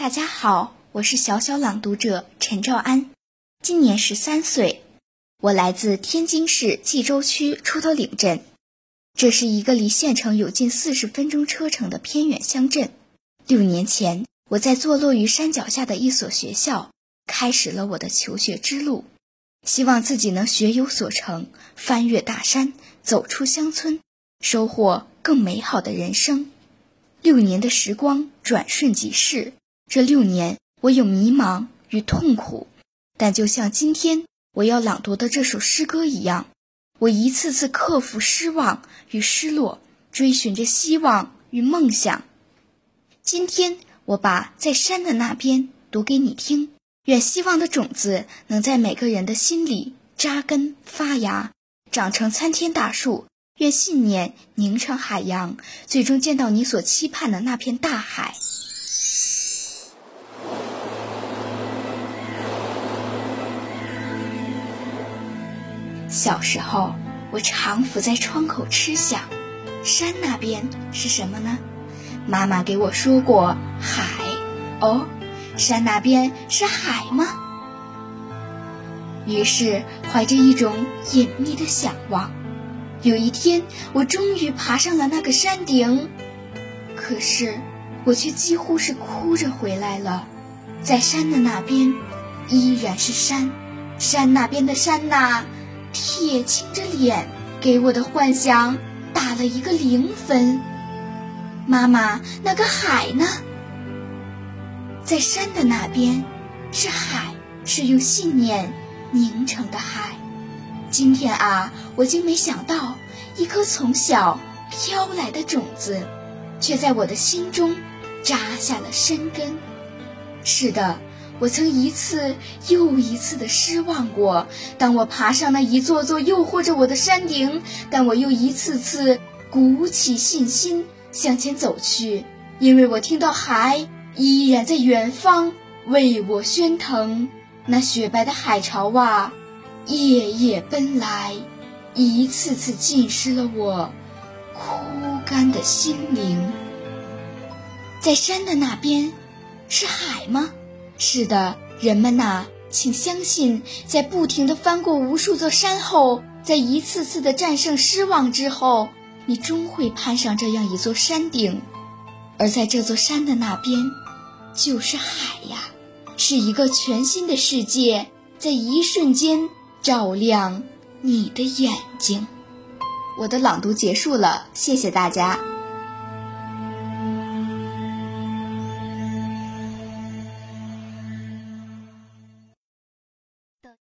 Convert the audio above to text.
大家好，我是小小朗读者陈兆安，今年十三岁，我来自天津市蓟州区出头岭镇，这是一个离县城有近四十分钟车程的偏远乡镇。六年前，我在坐落于山脚下的一所学校，开始了我的求学之路，希望自己能学有所成，翻越大山，走出乡村，收获更美好的人生。六年的时光转瞬即逝。这六年，我有迷茫与痛苦，但就像今天我要朗读的这首诗歌一样，我一次次克服失望与失落，追寻着希望与梦想。今天，我把在山的那边读给你听。愿希望的种子能在每个人的心里扎根发芽，长成参天大树。愿信念凝成海洋，最终见到你所期盼的那片大海。小时候，我常伏在窗口痴想：山那边是什么呢？妈妈给我说过海。哦，山那边是海吗？于是，怀着一种隐秘的想望，有一天，我终于爬上了那个山顶。可是，我却几乎是哭着回来了。在山的那边，依然是山，山那边的山呐。铁青着脸，给我的幻想打了一个零分。妈妈，那个海呢？在山的那边，是海，是用信念凝成的海。今天啊，我竟没想到，一颗从小飘来的种子，却在我的心中扎下了深根。是的。我曾一次又一次的失望过，当我爬上那一座座诱惑着我的山顶，但我又一次次鼓起信心向前走去，因为我听到海依然在远方为我喧腾。那雪白的海潮啊，夜夜奔来，一次次浸湿了我枯干的心灵。在山的那边，是海吗？是的，人们呐，请相信，在不停地翻过无数座山后，在一次次的战胜失望之后，你终会攀上这样一座山顶，而在这座山的那边，就是海呀，是一个全新的世界，在一瞬间照亮你的眼睛。我的朗读结束了，谢谢大家。